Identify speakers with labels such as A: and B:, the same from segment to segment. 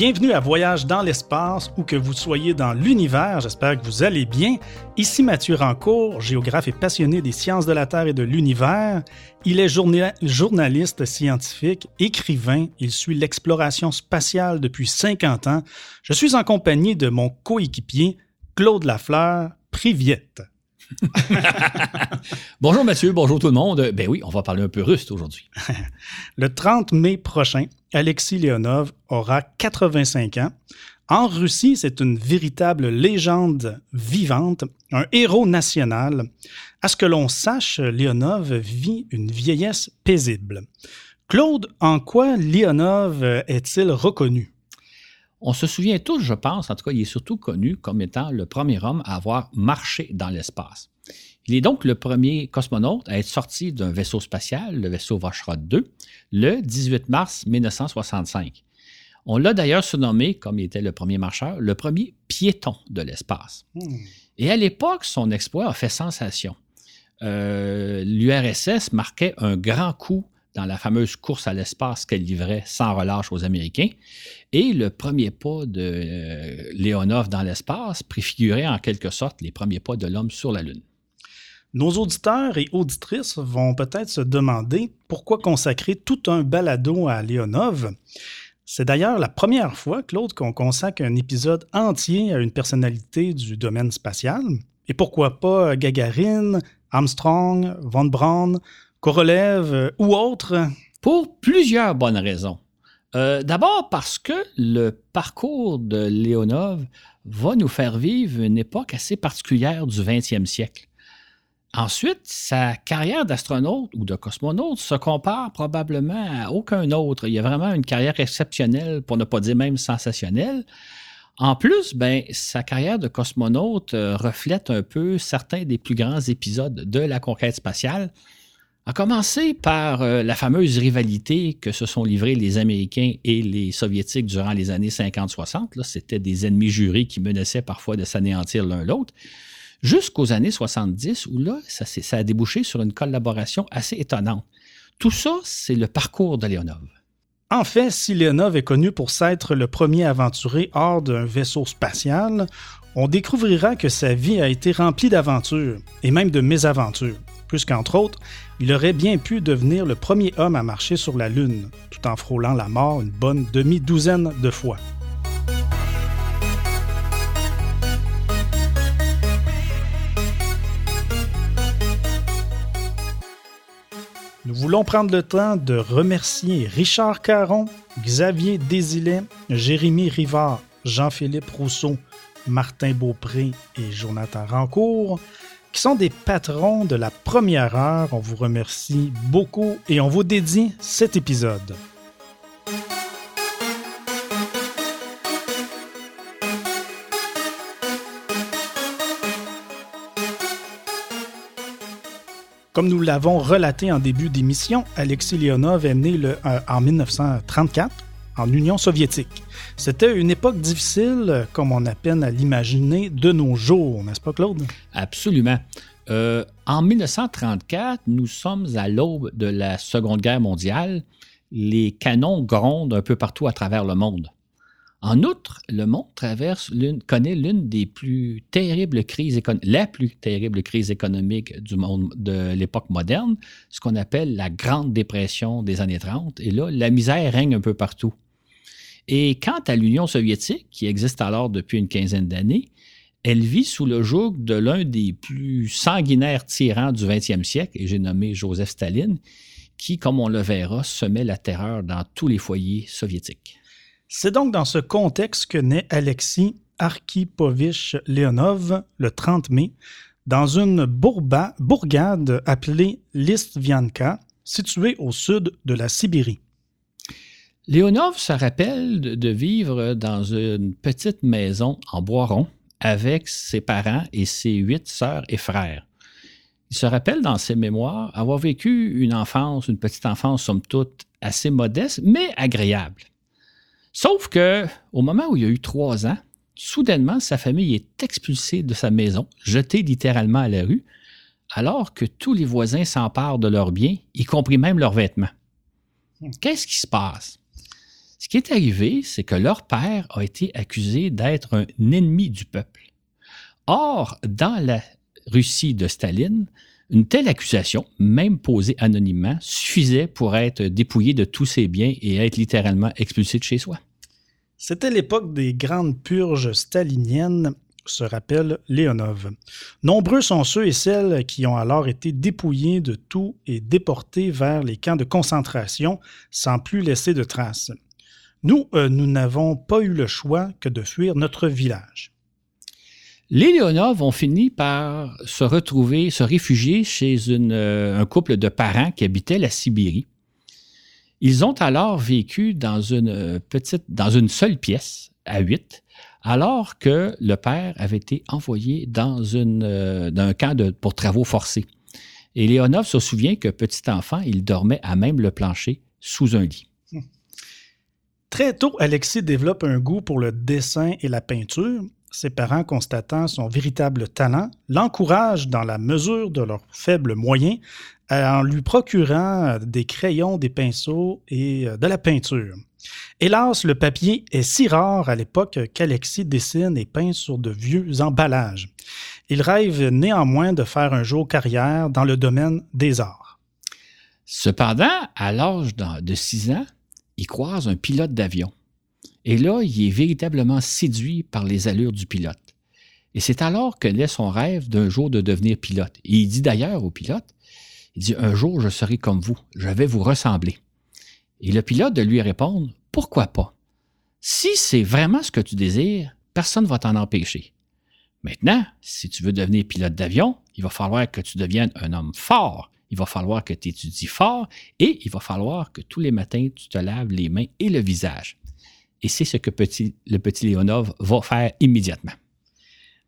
A: Bienvenue à Voyage dans l'espace ou que vous soyez dans l'univers, j'espère que vous allez bien. Ici Mathieu Rancourt, géographe et passionné des sciences de la Terre et de l'univers. Il est journaliste scientifique, écrivain, il suit l'exploration spatiale depuis 50 ans. Je suis en compagnie de mon coéquipier Claude Lafleur, Priviette.
B: bonjour Mathieu, bonjour tout le monde. Ben oui, on va parler un peu russe aujourd'hui.
A: le 30 mai prochain, Alexis Leonov aura 85 ans. En Russie, c'est une véritable légende vivante, un héros national. À ce que l'on sache, Leonov vit une vieillesse paisible. Claude, en quoi Leonov est-il reconnu?
B: On se souvient tous, je pense, en tout cas, il est surtout connu comme étant le premier homme à avoir marché dans l'espace. Il est donc le premier cosmonaute à être sorti d'un vaisseau spatial, le vaisseau Voskhod 2, le 18 mars 1965. On l'a d'ailleurs surnommé, comme il était le premier marcheur, le premier piéton de l'espace. Hmm. Et à l'époque, son exploit a fait sensation. Euh, L'URSS marquait un grand coup dans la fameuse course à l'espace qu'elle livrait sans relâche aux Américains. Et le premier pas de euh, Léonov dans l'espace préfigurait en quelque sorte les premiers pas de l'homme sur la Lune.
A: Nos auditeurs et auditrices vont peut-être se demander pourquoi consacrer tout un balado à Léonov. C'est d'ailleurs la première fois, Claude, qu'on consacre un épisode entier à une personnalité du domaine spatial. Et pourquoi pas Gagarine, Armstrong, Von Braun, Korolev euh, ou autres?
B: Pour plusieurs bonnes raisons. Euh, d'abord parce que le parcours de Léonov va nous faire vivre une époque assez particulière du 20e siècle. Ensuite, sa carrière d'astronaute ou de cosmonaute se compare probablement à aucun autre. Il y a vraiment une carrière exceptionnelle, pour ne pas dire même sensationnelle. En plus, ben, sa carrière de cosmonaute euh, reflète un peu certains des plus grands épisodes de la conquête spatiale, a commencé par euh, la fameuse rivalité que se sont livrés les Américains et les Soviétiques durant les années 50-60. C'était des ennemis jurés qui menaçaient parfois de s'anéantir l'un l'autre. Jusqu'aux années 70, où là, ça, a débouché sur une collaboration assez étonnante. Tout ça, c'est le parcours de Leonov.
A: En fait, si Leonov est connu pour s'être le premier aventuré hors d'un vaisseau spatial, on découvrira que sa vie a été remplie d'aventures, et même de mésaventures puisqu'entre autres, il aurait bien pu devenir le premier homme à marcher sur la Lune, tout en frôlant la mort une bonne demi-douzaine de fois. Nous voulons prendre le temps de remercier Richard Caron, Xavier Désilet, Jérémy Rivard, Jean-Philippe Rousseau, Martin Beaupré et Jonathan Rancourt, qui sont des patrons de la première heure. On vous remercie beaucoup et on vous dédie cet épisode. Comme nous l'avons relaté en début d'émission, Alexis Leonov est né le, euh, en 1934 en Union soviétique. C'était une époque difficile, comme on a peine à l'imaginer de nos jours, n'est-ce pas, Claude?
B: Absolument. Euh, en 1934, nous sommes à l'aube de la Seconde Guerre mondiale. Les canons grondent un peu partout à travers le monde. En outre, le monde traverse connaît l'une des plus terribles crises la plus terrible crise économique du monde de l'époque moderne, ce qu'on appelle la Grande Dépression des années 30. Et là, la misère règne un peu partout. Et quant à l'Union soviétique, qui existe alors depuis une quinzaine d'années, elle vit sous le joug de l'un des plus sanguinaires tyrans du 20e siècle, et j'ai nommé Joseph Staline, qui, comme on le verra, semait la terreur dans tous les foyers soviétiques.
A: C'est donc dans ce contexte que naît Alexis Arkipovich Leonov le 30 mai dans une bourgade appelée Listvianka, située au sud de la Sibérie.
B: Leonov se rappelle de vivre dans une petite maison en bois rond avec ses parents et ses huit sœurs et frères. Il se rappelle dans ses mémoires avoir vécu une enfance, une petite enfance somme toute assez modeste, mais agréable. Sauf que, au moment où il a eu trois ans, soudainement, sa famille est expulsée de sa maison, jetée littéralement à la rue, alors que tous les voisins s'emparent de leurs biens, y compris même leurs vêtements. Qu'est-ce qui se passe? Ce qui est arrivé, c'est que leur père a été accusé d'être un ennemi du peuple. Or, dans la Russie de Staline, une telle accusation, même posée anonymement, suffisait pour être dépouillé de tous ses biens et être littéralement expulsé de chez soi.
A: C'était l'époque des grandes purges staliniennes, se rappelle Léonov. Nombreux sont ceux et celles qui ont alors été dépouillés de tout et déportés vers les camps de concentration sans plus laisser de traces. Nous, euh, nous n'avons pas eu le choix que de fuir notre village.
B: Les Léonov ont fini par se retrouver, se réfugier chez euh, un couple de parents qui habitaient la Sibérie. Ils ont alors vécu dans une euh, seule pièce à huit, alors que le père avait été envoyé dans, un camp pour travaux forcés. Et Léonov se souvient que petit enfant, il dormait à même le plancher sous un lit.
A: Très tôt, Alexis développe un goût pour le dessin et la peinture ses parents, constatant son véritable talent, l'encouragent dans la mesure de leurs faibles moyens en lui procurant des crayons, des pinceaux et euh, de la peinture. Hélas, le papier est si rare à l'époque qu'Alexis dessine et peint sur de vieux emballages. Il rêve néanmoins de faire un jour carrière dans le domaine des arts.
B: Cependant, à l'âge de 6 ans, il croise un pilote d'avion. Et là, il est véritablement séduit par les allures du pilote. Et c'est alors que naît son rêve d'un jour de devenir pilote. Et il dit d'ailleurs au pilote, il dit, un jour je serai comme vous, je vais vous ressembler. Et le pilote de lui répondre, pourquoi pas? Si c'est vraiment ce que tu désires, personne ne va t'en empêcher. Maintenant, si tu veux devenir pilote d'avion, il va falloir que tu deviennes un homme fort. Il va falloir que tu étudies fort et il va falloir que tous les matins, tu te laves les mains et le visage. Et c'est ce que le petit Léonov va faire immédiatement.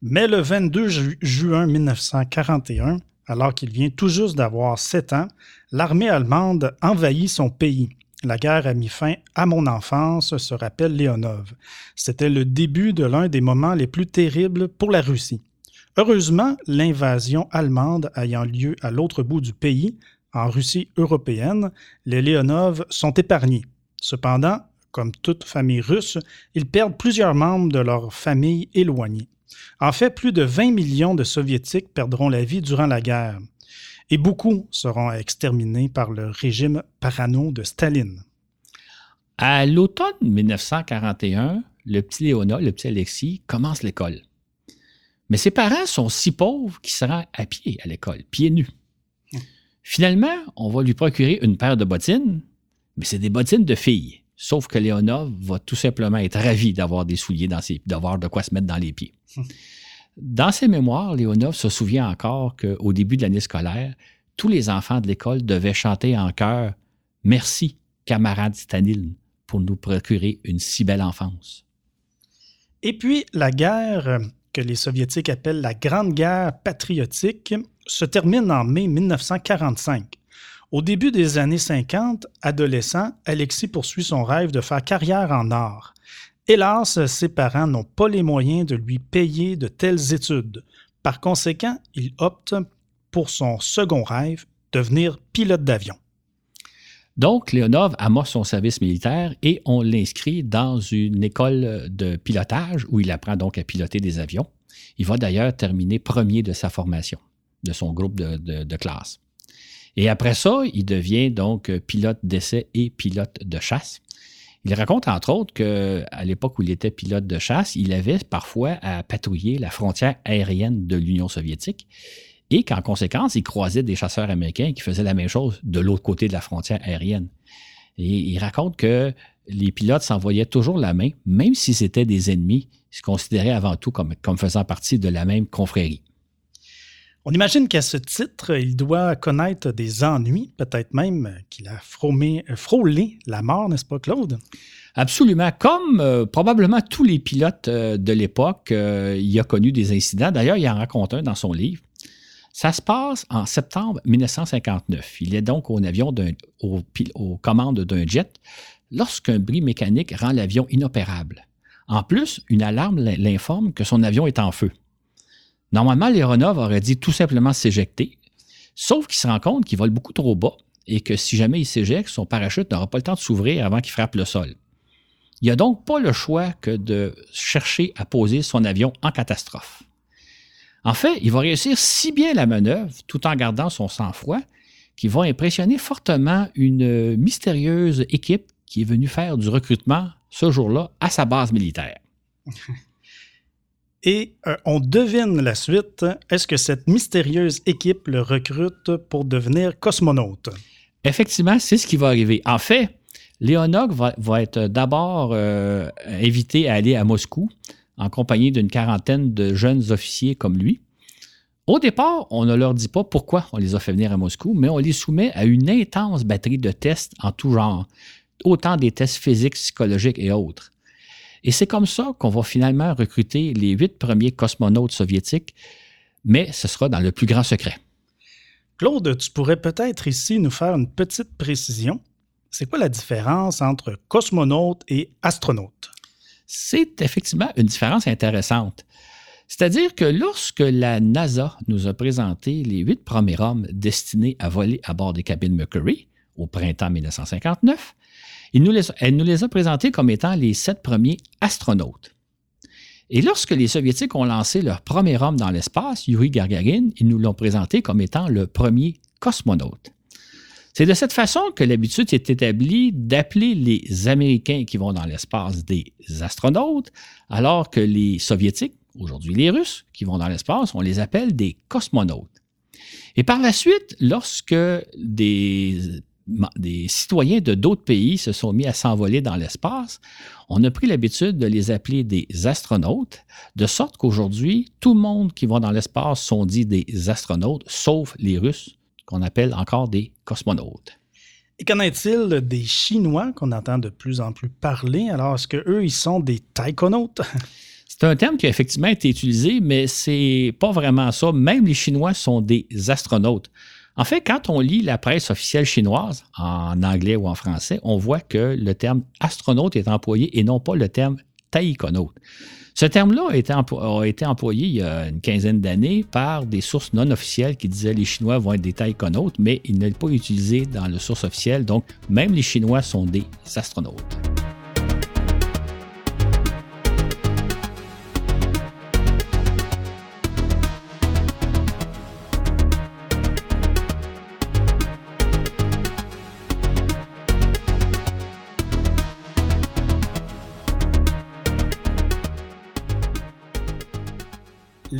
A: Mais le 22 juin 1941, alors qu'il vient tout juste d'avoir sept ans, l'armée allemande envahit son pays. La guerre a mis fin à mon enfance, se rappelle Léonov. C'était le début de l'un des moments les plus terribles pour la Russie. Heureusement, l'invasion allemande ayant lieu à l'autre bout du pays, en Russie européenne, les Léonov sont épargnés. Cependant, comme toute famille russe, ils perdent plusieurs membres de leur famille éloignée. En fait, plus de 20 millions de Soviétiques perdront la vie durant la guerre, et beaucoup seront exterminés par le régime parano de Staline.
B: À l'automne 1941, le petit Léona, le petit Alexis, commence l'école. Mais ses parents sont si pauvres qu'il se rend à pied à l'école, pieds nus. Finalement, on va lui procurer une paire de bottines, mais c'est des bottines de filles. Sauf que Léonov va tout simplement être ravi d'avoir des souliers dans ses, d'avoir de quoi se mettre dans les pieds. Dans ses mémoires, Léonov se souvient encore qu'au début de l'année scolaire, tous les enfants de l'école devaient chanter en chœur Merci, camarade Staline, pour nous procurer une si belle enfance.
A: Et puis, la guerre que les Soviétiques appellent la Grande Guerre patriotique se termine en mai 1945. Au début des années 50, adolescent, Alexis poursuit son rêve de faire carrière en art. Hélas, ses parents n'ont pas les moyens de lui payer de telles études. Par conséquent, il opte pour son second rêve, devenir pilote d'avion.
B: Donc, Léonov amorce son service militaire et on l'inscrit dans une école de pilotage où il apprend donc à piloter des avions. Il va d'ailleurs terminer premier de sa formation, de son groupe de classe. Et après ça, il devient donc pilote d'essai et pilote de chasse. Il raconte entre autres qu'à l'époque où il était pilote de chasse, il avait parfois à patrouiller la frontière aérienne de l'Union soviétique et qu'en conséquence, il croisait des chasseurs américains qui faisaient la même chose de l'autre côté de la frontière aérienne. Et il raconte que les pilotes s'envoyaient toujours la main, même si c'était des ennemis, ils se considéraient avant tout comme, comme faisant partie de la même confrérie.
A: On imagine qu'à ce titre, il doit connaître des ennuis, peut-être même qu'il a frôlé, la mort, n'est-ce pas, Claude?
B: Absolument. Comme euh, probablement tous les pilotes euh, de l'époque, euh, il a connu des incidents. D'ailleurs, il en raconte un dans son livre. Ça se passe en septembre 1959. Il est donc aux commandes d'un jet lorsqu'un bris mécanique rend l'avion inopérable. En plus, une alarme l'informe que son avion est en feu. Normalement, l'aéronave aurait dit tout simplement s'éjecter, sauf qu'il se rend compte qu'il vole beaucoup trop bas et que si jamais il s'éjecte, son parachute n'aura pas le temps de s'ouvrir avant qu'il frappe le sol. Il n'a donc pas le choix que de chercher à poser son avion en catastrophe. En fait, il va réussir si bien la manœuvre, tout en gardant son sang-froid, qu'il va impressionner fortement une mystérieuse équipe qui est venue faire du recrutement ce jour-là à sa base militaire.
A: Et euh, on devine la suite. Est-ce que cette mystérieuse équipe le recrute pour devenir cosmonaute?
B: Effectivement, c'est ce qui va arriver. En fait, Léonov va, être d'abord euh, invité à aller à Moscou en compagnie d'une quarantaine de jeunes officiers comme lui. Au départ, on ne leur dit pas pourquoi on les a fait venir à Moscou, mais on les soumet à une intense batterie de tests en tout genre, autant des tests physiques, psychologiques et autres. Et c'est comme ça qu'on va finalement recruter les huit premiers cosmonautes soviétiques, mais ce sera dans le plus grand secret.
A: Claude, tu pourrais peut-être ici nous faire une petite précision. C'est quoi la différence entre cosmonaute et astronaute?
B: C'est effectivement une différence intéressante. C'est-à-dire que lorsque la NASA nous a présenté les huit premiers hommes destinés à voler à bord des cabines Mercury au printemps 1959, elle nous les a présentés comme étant les sept premiers astronautes. Et lorsque les Soviétiques ont lancé leur premier homme dans l'espace, Yuri Gagarin, ils nous l'ont présenté comme étant le premier cosmonaute. C'est de cette façon que l'habitude s'est établie d'appeler les Américains qui vont dans l'espace des astronautes, alors que les Soviétiques, aujourd'hui les Russes, qui vont dans l'espace, on les appelle des cosmonautes. Et par la suite, lorsque des citoyens de d'autres pays se sont mis à s'envoler dans l'espace, on a pris l'habitude de les appeler des astronautes, de sorte qu'aujourd'hui, tout le monde qui va dans l'espace sont dits des astronautes, sauf les Russes, qu'on appelle encore des cosmonautes.
A: Et qu'en est-il des Chinois qu'on entend de plus en plus parler? Alors, est-ce qu'eux, ils sont des taïkonautes?
B: C'est un terme qui a effectivement été utilisé, mais c'est pas vraiment ça. Même les Chinois sont des astronautes. En fait, quand on lit la presse officielle chinoise, en anglais ou en français, on voit que le terme astronaute est employé et non pas le terme taïkonaute. Ce terme-là a, été employé il y a une quinzaine d'années par des sources non officielles qui disaient les Chinois vont être des taïkonautes, mais il n'est pas utilisé dans la source officielle, donc même les Chinois sont des astronautes.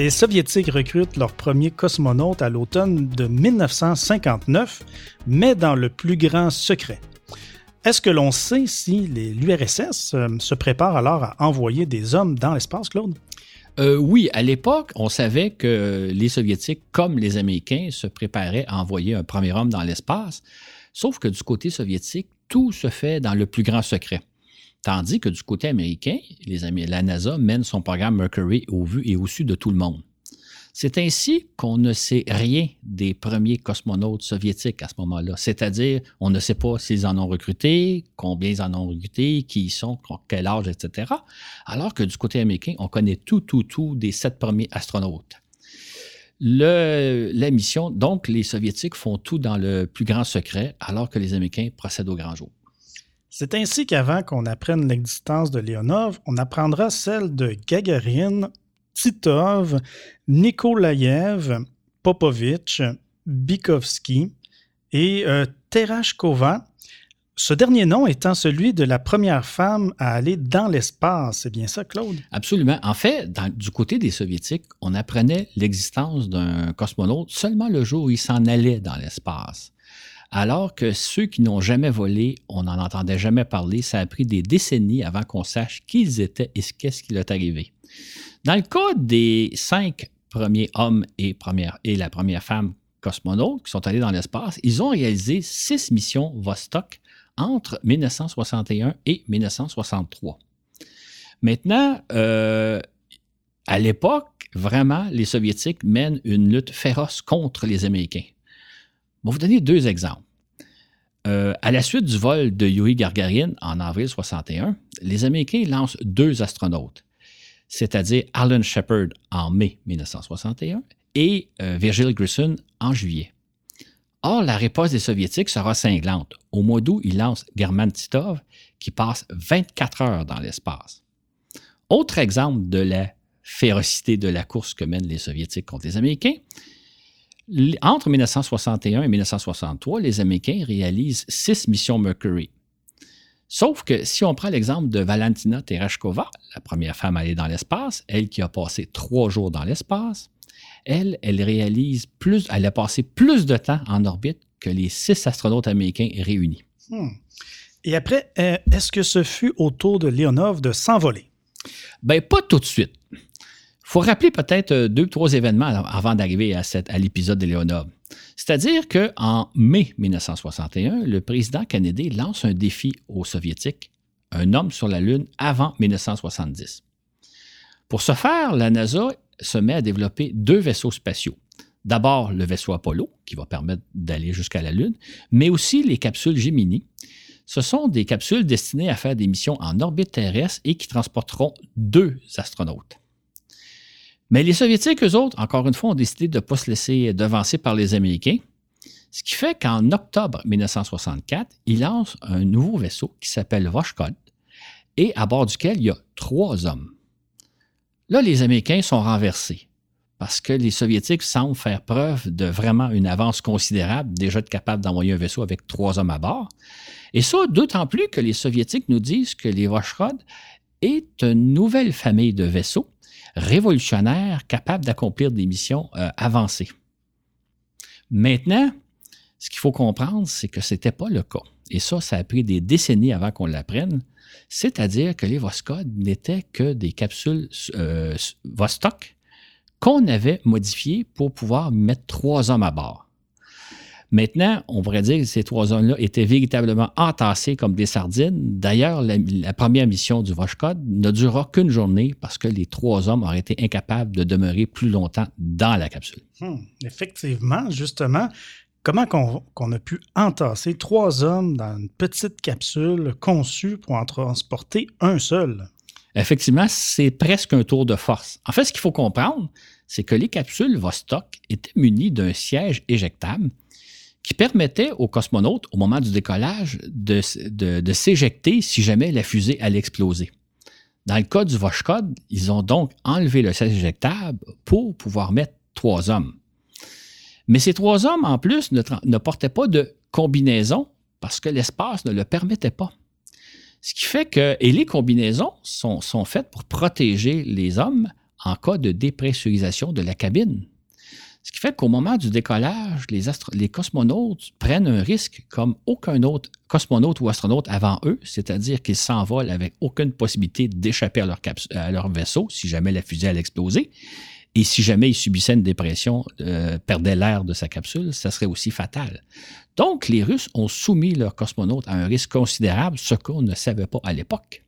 A: Les Soviétiques recrutent leur premier cosmonaute à l'automne de 1959, mais dans le plus grand secret. Est-ce que l'on sait si l'URSS euh, se prépare alors à envoyer des hommes dans l'espace, Claude?
B: Euh, oui, à l'époque, on savait que les Soviétiques, comme les Américains, se préparaient à envoyer un premier homme dans l'espace, sauf que du côté soviétique, tout se fait dans le plus grand secret. Tandis que du côté américain, les la NASA mène son programme Mercury au vu et au su de tout le monde. C'est ainsi qu'on ne sait rien des premiers cosmonautes soviétiques à ce moment-là. C'est-à-dire, on ne sait pas s'ils en ont recruté, combien ils en ont recruté, qui ils sont, quel âge, etc. Alors que du côté américain, on connaît tout, tout, tout des sept premiers astronautes. La mission, donc, les Soviétiques font tout dans le plus grand secret, alors que les Américains procèdent au grand jour.
A: C'est ainsi qu'avant qu'on apprenne l'existence de Leonov, on apprendra celle de Gagarin, Titov, Nikolaev, Popovitch, Bikovsky et euh, Terashkova, ce dernier nom étant celui de la première femme à aller dans l'espace. C'est bien ça, Claude?
B: Absolument. En fait, du côté des Soviétiques, on apprenait l'existence d'un cosmonaute seulement le jour où il s'en allait dans l'espace alors que ceux qui n'ont jamais volé, on n'en entendait jamais parler. Ça a pris des décennies avant qu'on sache qui ils étaient et qu'est-ce qui est arrivé. Dans le cas des cinq premiers hommes et, et la première femme cosmonautes qui sont allés dans l'espace, ils ont réalisé six missions Vostok entre 1961 et 1963. Maintenant, euh, à l'époque, vraiment, les Soviétiques mènent une lutte féroce contre les Américains. Je vais vous donner deux exemples. Euh, à la suite du vol de Yuri Gagarin en avril 61, les Américains lancent deux astronautes, c'est-à-dire Alan Shepard en mai 1961 et euh, Virgil Grissom en juillet. Or, la réponse des Soviétiques sera cinglante. Au mois d'août, ils lancent German Titov, qui passe 24 heures dans l'espace. Autre exemple de la férocité de la course que mènent les Soviétiques contre les Américains, entre 1961 et 1963, les Américains réalisent six missions Mercury. Sauf que si on prend l'exemple de Valentina Tereshkova, la première femme à aller dans l'espace, elle qui a passé trois jours dans l'espace, elle, elle réalise plus, elle a passé plus de temps en orbite que les six astronautes américains réunis.
A: Hmm. Et après, euh, est-ce que ce fut au tour de Leonov de s'envoler?
B: Ben, pas tout de suite. Faut rappeler peut-être euh, deux ou trois événements avant d'arriver à, à l'épisode de Leonov. C'est-à-dire qu'en mai 1961, le président Kennedy lance un défi aux Soviétiques, un homme sur la Lune avant 1970. Pour ce faire, la NASA se met à développer deux vaisseaux spatiaux. D'abord, le vaisseau Apollo, qui va permettre d'aller jusqu'à la Lune, mais aussi les capsules Gemini. Ce sont des capsules destinées à faire des missions en orbite terrestre et qui transporteront deux astronautes. Mais les Soviétiques, eux autres, encore une fois, ont décidé de ne pas se laisser devancer par les Américains. Ce qui fait qu'en octobre 1964, ils lancent un nouveau vaisseau qui s'appelle Voshkod et à bord duquel il y a trois hommes. Là, les Américains sont renversés parce que les Soviétiques semblent faire preuve de vraiment une avance considérable, déjà être capables d'envoyer un vaisseau avec trois hommes à bord. Et ça, d'autant plus que les Soviétiques nous disent que les Voskhod est une nouvelle famille de vaisseaux révolutionnaire, capable d'accomplir des missions euh, avancées. Maintenant, ce qu'il faut comprendre, c'est que ce n'était pas le cas. Et ça, ça a pris des décennies avant qu'on l'apprenne. C'est-à-dire que les Voskhod n'étaient que des capsules euh, Vostok qu'on avait modifiées pour pouvoir mettre trois hommes à bord. Maintenant, on pourrait dire que ces trois hommes-là étaient véritablement entassés comme des sardines. D'ailleurs, la, première mission du Voshkod ne durera qu'une journée parce que les trois hommes auraient été incapables de demeurer plus longtemps dans la capsule.
A: Hmm, effectivement, justement, comment qu'on a pu entasser trois hommes dans une petite capsule conçue pour en transporter un seul?
B: Effectivement, c'est presque un tour de force. En fait, ce qu'il faut comprendre, c'est que les capsules Vostok étaient munies d'un siège éjectable qui permettait aux cosmonautes, au moment du décollage, de, s'éjecter si jamais la fusée allait exploser. Dans le cas du Voshkod, ils ont donc enlevé le siège éjectable pour pouvoir mettre trois hommes. Mais ces trois hommes, en plus, ne, portaient pas de combinaison parce que l'espace ne le permettait pas. Ce qui fait que, et les combinaisons sont faites pour protéger les hommes en cas de dépressurisation de la cabine. Ce qui fait qu'au moment du décollage, les, cosmonautes prennent un risque comme aucun autre cosmonaute ou astronaute avant eux, c'est-à-dire qu'ils s'envolent avec aucune possibilité d'échapper à, leur vaisseau si jamais la fusée allait exploser. Et si jamais ils subissaient une dépression, euh, perdaient l'air de sa capsule, ça serait aussi fatal. Donc, les Russes ont soumis leurs cosmonautes à un risque considérable, ce qu'on ne savait pas à l'époque.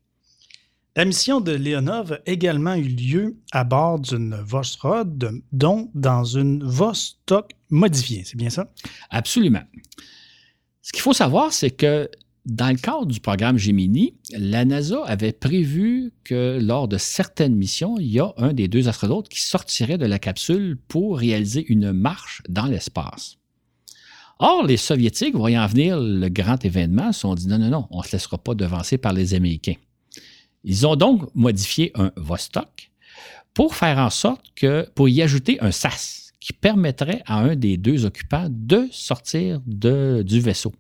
A: La mission de Leonov a également eu lieu à bord d'une Vostrod, dont dans une Vostok modifiée. C'est bien ça?
B: Absolument. Ce qu'il faut savoir, c'est que dans le cadre du programme Gemini, la NASA avait prévu que lors de certaines missions, il y a un des deux astronautes qui sortirait de la capsule pour réaliser une marche dans l'espace. Or, les Soviétiques, voyant venir le grand événement, se sont dit non, non, non, on ne se laissera pas devancer par les Américains. Ils ont donc modifié un Vostok pour faire en sorte que, pour y ajouter un SAS qui permettrait à un des deux occupants de sortir du vaisseau.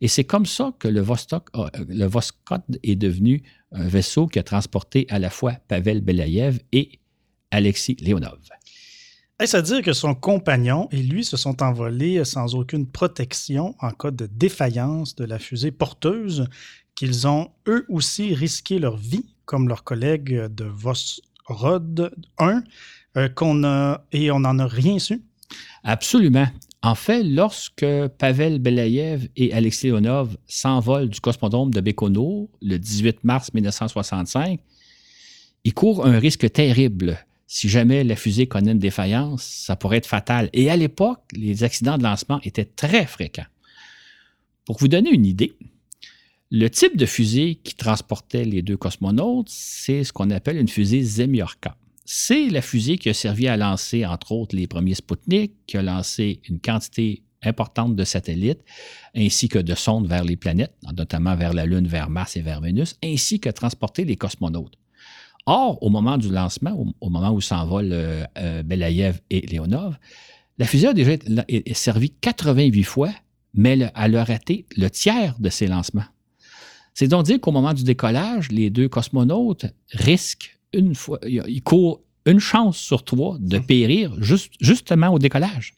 B: Et c'est comme ça que le Vostok, le Voskot est devenu un vaisseau qui a transporté à la fois Pavel Belayev et Alexis Leonov.
A: Est-ce à dire que son compagnon et lui se sont envolés sans aucune protection en cas de défaillance de la fusée porteuse qu'ils ont eux aussi risqué leur vie, comme leurs collègues de Vosrod 1, euh, qu'on a, et on n'en a rien su?
B: Absolument. En fait, lorsque Pavel Belayev et Alexei Leonov s'envolent du cosmodrome de Békono le 18 mars 1965, ils courent un risque terrible. Si jamais la fusée connaît une défaillance, ça pourrait être fatal. Et à l'époque, les accidents de lancement étaient très fréquents. Pour vous donner une idée, le type de fusée qui transportait les deux cosmonautes, c'est ce qu'on appelle une fusée Zemiorka. C'est la fusée qui a servi à lancer, entre autres, les premiers Sputnik, qui a lancé une quantité importante de satellites, ainsi que de sondes vers les planètes, notamment vers la Lune, vers Mars et vers Vénus, ainsi que transporter les cosmonautes. Or, au moment du lancement, au, moment où s'envolent euh, euh, Belayev et Leonov, la fusée a déjà servi 88 fois, mais elle a raté le tiers de ses lancements. C'est donc dire qu'au moment du décollage, les deux cosmonautes risquent une fois, ils courent une chance sur trois de périr justement au décollage.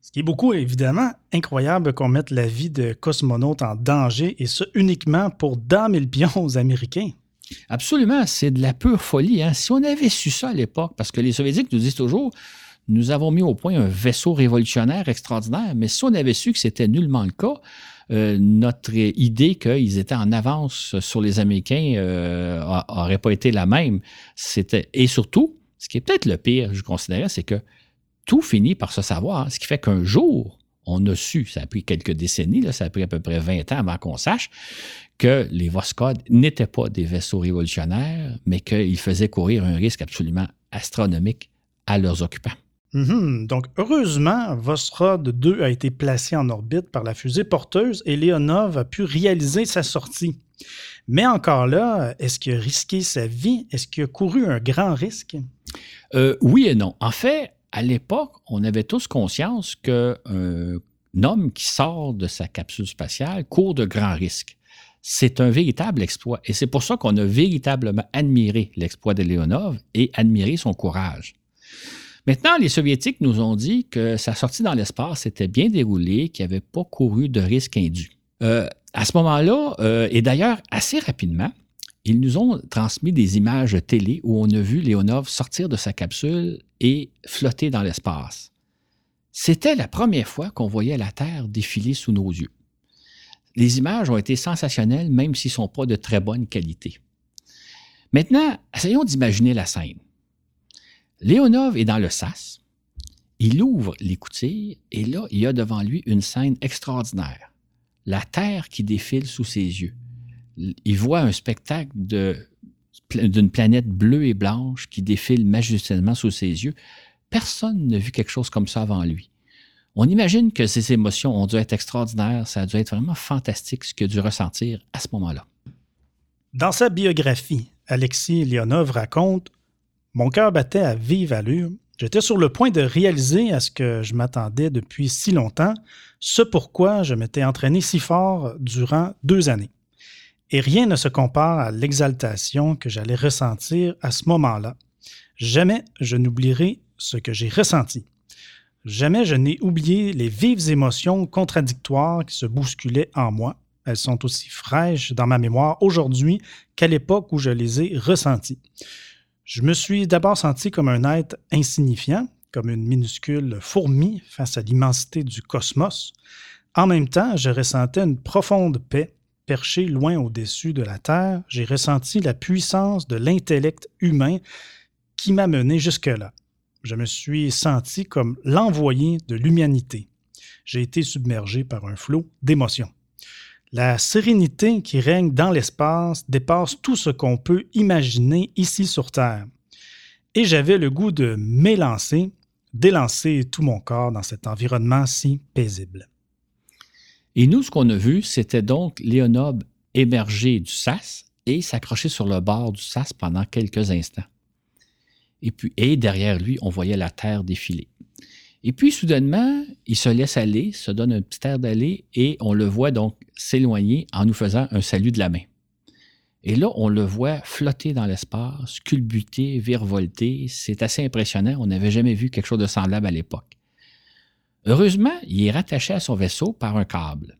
A: Ce qui est beaucoup, évidemment, incroyable qu'on mette la vie de cosmonautes en danger, et ce uniquement pour damer le pion aux Américains.
B: Absolument, c'est de la pure folie. Hein. Si on avait su ça à l'époque, parce que les Soviétiques nous disent toujours, nous avons mis au point un vaisseau révolutionnaire extraordinaire, mais si on avait su que c'était nullement le cas, euh, notre idée qu'ils étaient en avance sur les Américains n'aurait euh, pas été la même. Et surtout, ce qui est peut-être le pire, je considérais, c'est que tout finit par se savoir, ce qui fait qu'un jour, on a su, ça a pris quelques décennies, ça a pris à peu près 20 ans avant qu'on sache, que les Voskhod n'étaient pas des vaisseaux révolutionnaires, mais qu'ils faisaient courir un risque absolument astronomique à leurs occupants.
A: Mhm. Donc, heureusement, Vosrod 2 a été placé en orbite par la fusée porteuse et Leonov a pu réaliser sa sortie. Mais encore là, est-ce qu'il a risqué sa vie? Est-ce qu'il a couru un grand risque?
B: Euh, oui et non. En fait, à l'époque, on avait tous conscience qu'un homme qui sort de sa capsule spatiale court de grands risques. C'est un véritable exploit. Et c'est pour ça qu'on a véritablement admiré l'exploit de Leonov et admiré son courage. Maintenant, les Soviétiques nous ont dit que sa sortie dans l'espace s'était bien déroulée, qu'il n'avait pas couru de risque indu. Euh, à ce moment-là, euh, et d'ailleurs assez rapidement, ils nous ont transmis des images télé où on a vu Leonov sortir de sa capsule et flotter dans l'espace. C'était la première fois qu'on voyait la Terre défiler sous nos yeux. Les images ont été sensationnelles, même s'ils ne sont pas de très bonne qualité. Maintenant, essayons d'imaginer la scène. Léonov est dans le sas. Il ouvre l'écoutille et là, il y a devant lui une scène extraordinaire. La Terre qui défile sous ses yeux. Il voit un spectacle d'une planète bleue et blanche qui défile majestueusement sous ses yeux. Personne n'a vu quelque chose comme ça avant lui. On imagine que ses émotions ont dû être extraordinaires, ça a dû être vraiment fantastique ce qu'il a dû ressentir à ce moment-là.
A: Dans sa biographie, Alexis Léonov raconte mon cœur battait à vive allure. J'étais sur le point de réaliser à ce que je m'attendais depuis si longtemps, ce pourquoi je m'étais entraîné si fort durant deux années. Et rien ne se compare à l'exaltation que j'allais ressentir à ce moment-là. Jamais je n'oublierai ce que j'ai ressenti. Jamais je n'ai oublié les vives émotions contradictoires qui se bousculaient en moi. Elles sont aussi fraîches dans ma mémoire aujourd'hui qu'à l'époque où je les ai ressenties. Je me suis d'abord senti comme un être insignifiant, comme une minuscule fourmi face à l'immensité du cosmos. En même temps, je ressentais une profonde paix. Perché loin au-dessus de la Terre, j'ai ressenti la puissance de l'intellect humain qui m'a mené jusque-là. Je me suis senti comme l'envoyé de l'humanité. J'ai été submergé par un flot d'émotions. La sérénité qui règne dans l'espace dépasse tout ce qu'on peut imaginer ici sur Terre. Et j'avais le goût de m'élancer, d'élancer tout mon corps dans cet environnement si paisible.
B: Et nous, ce qu'on a vu, c'était donc Léonob émerger du sas et s'accrocher sur le bord du sas pendant quelques instants. Et puis, et derrière lui, on voyait la terre défiler. Et puis, soudainement, il se laisse aller, se donne un petit air d'aller et on le voit donc s'éloigner en nous faisant un salut de la main. Et là, on le voit flotter dans l'espace, culbuter, virevolter. C'est assez impressionnant. On n'avait jamais vu quelque chose de semblable à l'époque. Heureusement, il est rattaché à son vaisseau par un câble.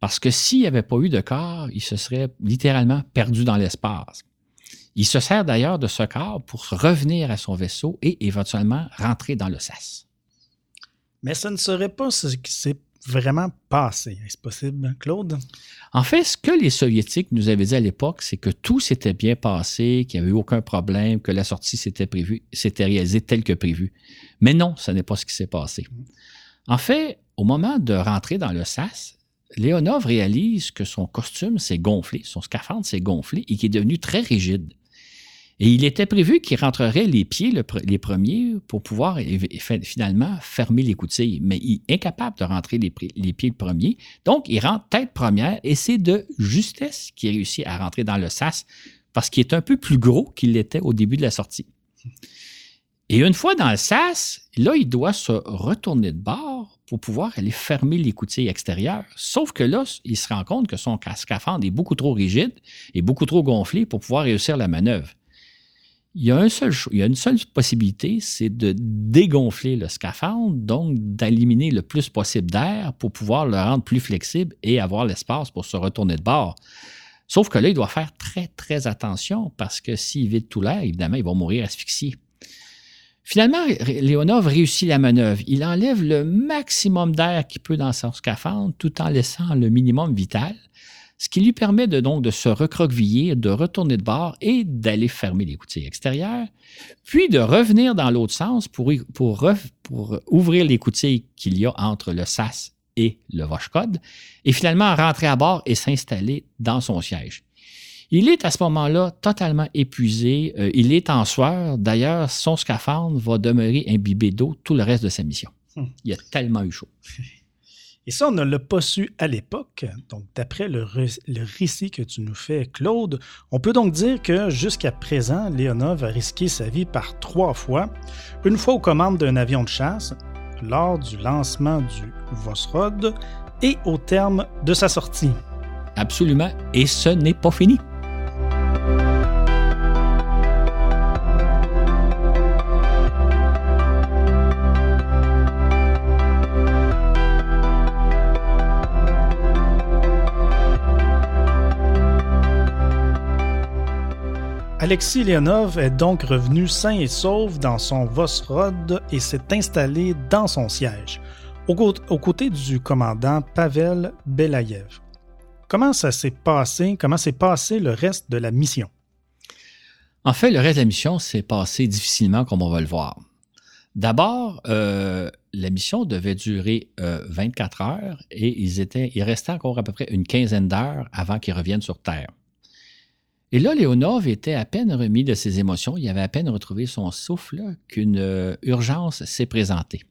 B: Parce que s'il n'y avait pas eu de câble, il se serait littéralement perdu dans l'espace. Il se sert d'ailleurs de ce câble pour revenir à son vaisseau et éventuellement rentrer dans le sas.
A: Mais ce ne serait pas ce qui s'est vraiment passé. Est-ce possible, Claude?
B: En fait, ce que les Soviétiques nous avaient dit à l'époque, c'est que tout s'était bien passé, qu'il n'y avait eu aucun problème, que la sortie s'était prévue, s'était réalisée telle que prévue. Mais non, ce n'est pas ce qui s'est passé. En fait, au moment de rentrer dans le SAS, Léonov réalise que son costume s'est gonflé, son scaphandre s'est gonflé et qu'il est devenu très rigide. Et il était prévu qu'il rentrerait les pieds les premiers pour pouvoir finalement fermer les mais il est incapable de rentrer les, les, pieds le premier. Donc, il rentre tête première et c'est de justesse qu'il réussit à rentrer dans le sas parce qu'il est un peu plus gros qu'il l'était au début de la sortie. Et une fois dans le sas, là, il doit se retourner de bord pour pouvoir aller fermer les coutilles extérieures. Sauf que là, il se rend compte que son scaphandre est beaucoup trop rigide et beaucoup trop gonflé pour pouvoir réussir la manœuvre. Il y a, une seule possibilité, c'est de dégonfler le scaphandre, donc d'éliminer le plus possible d'air pour pouvoir le rendre plus flexible et avoir l'espace pour se retourner de bord. Sauf que là, il doit faire très, très attention parce que s'il vide tout l'air, évidemment, il va mourir asphyxié. Finalement, Léonov réussit la manœuvre. Il enlève le maximum d'air qu'il peut dans son scaphandre tout en laissant le minimum vital ce qui lui permet de, donc de se recroqueviller, de retourner de bord et d'aller fermer les coutilles extérieures, puis de revenir dans l'autre sens pour, pour, pour, ouvrir les coutilles qu'il y a entre le SAS et le Voshkod, et finalement rentrer à bord et s'installer dans son siège. Il est à ce moment-là totalement épuisé, euh, il est en sueur, d'ailleurs son scaphandre va demeurer imbibé d'eau tout le reste de sa mission. Hmm. Il a tellement eu chaud.
A: Et ça, on ne l'a pas su à l'époque. Donc, d'après le, récit que tu nous fais, Claude, on peut donc dire que jusqu'à présent, Léonov a risqué sa vie par trois fois. Une fois aux commandes d'un avion de chasse, lors du lancement du Vosrod et au terme de sa sortie.
B: Absolument. Et ce n'est pas fini.
A: Alexis Leonov est donc revenu sain et sauf dans son Vosrod et s'est installé dans son siège, aux, côtés du commandant Pavel Belayev. Comment ça s'est passé? Comment s'est passé le reste de la mission?
B: En fait, le reste de la mission s'est passé difficilement, comme on va le voir. D'abord, euh, la mission devait durer 24 euh, heures et ils étaient, il restait encore à peu près une quinzaine d'heures avant qu'ils reviennent sur Terre. Et là, Léonov était à peine remis de ses émotions, il avait à peine retrouvé son souffle qu'une euh, urgence s'est présentée.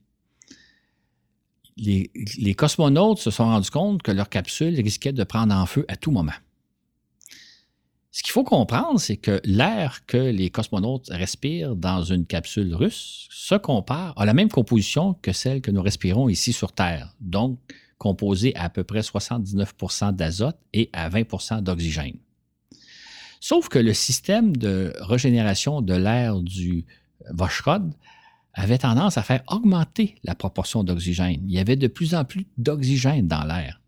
B: Les, cosmonautes se sont rendus compte que leur capsule risquait de prendre en feu à tout moment. Ce qu'il faut comprendre, c'est que l'air que les cosmonautes respirent dans une capsule russe se compare, à la même composition que celle que nous respirons ici sur Terre, donc composée à, à peu près 79% d'azote et à 20% d'oxygène. Sauf que le système de régénération de l'air du Voshrod avait tendance à faire augmenter la proportion d'oxygène. Il y avait de plus en plus d'oxygène dans l'air.